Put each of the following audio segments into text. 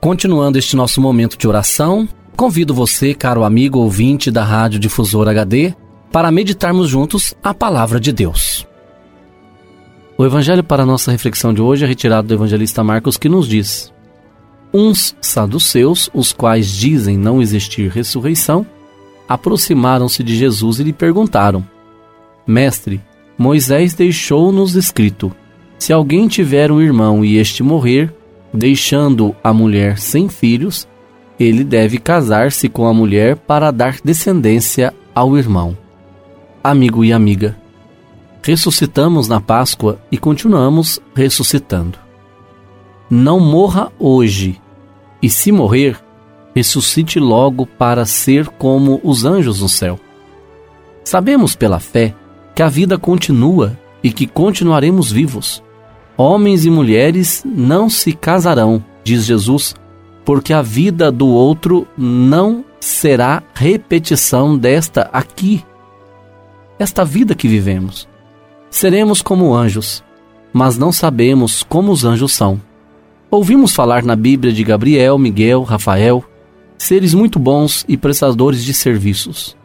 Continuando este nosso momento de oração, convido você, caro amigo ouvinte da Rádio Difusor HD, para meditarmos juntos a palavra de Deus. O evangelho para nossa reflexão de hoje é retirado do evangelista Marcos, que nos diz: Uns saduceus, os quais dizem não existir ressurreição, aproximaram-se de Jesus e lhe perguntaram: Mestre, Moisés deixou-nos escrito: Se alguém tiver um irmão e este morrer, deixando a mulher sem filhos, ele deve casar-se com a mulher para dar descendência ao irmão. Amigo e amiga, ressuscitamos na Páscoa e continuamos ressuscitando. Não morra hoje, e se morrer, ressuscite logo para ser como os anjos no céu. Sabemos pela fé que a vida continua e que continuaremos vivos Homens e mulheres não se casarão, diz Jesus, porque a vida do outro não será repetição desta aqui. Esta vida que vivemos. Seremos como anjos, mas não sabemos como os anjos são. Ouvimos falar na Bíblia de Gabriel, Miguel, Rafael, seres muito bons e prestadores de serviços.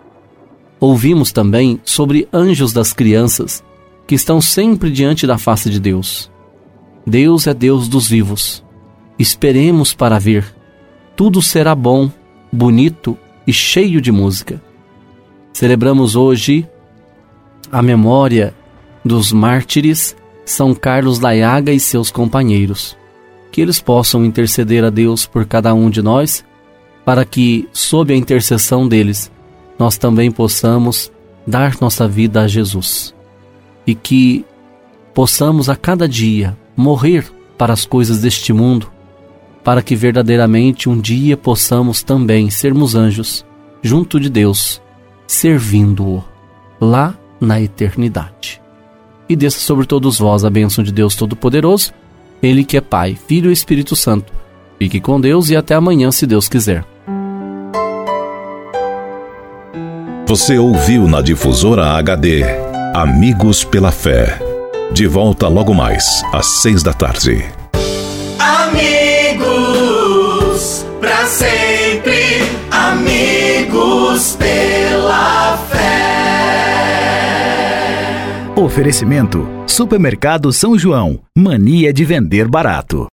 Ouvimos também sobre anjos das crianças, que estão sempre diante da face de Deus. Deus é Deus dos vivos. Esperemos para ver. Tudo será bom, bonito e cheio de música. Celebramos hoje a memória dos mártires São Carlos Laiaga e seus companheiros. Que eles possam interceder a Deus por cada um de nós, para que, sob a intercessão deles, nós também possamos dar nossa vida a Jesus. E que possamos a cada dia morrer para as coisas deste mundo, para que verdadeiramente um dia possamos também sermos anjos junto de Deus, servindo-o lá na eternidade. E desça sobre todos vós a bênção de Deus Todo-Poderoso, Ele que é Pai, Filho e Espírito Santo. Fique com Deus e até amanhã, se Deus quiser. Você ouviu na difusora HD Amigos pela Fé. De volta logo mais, às seis da tarde. Amigos, para sempre, amigos pela fé. Oferecimento: Supermercado São João. Mania de vender barato.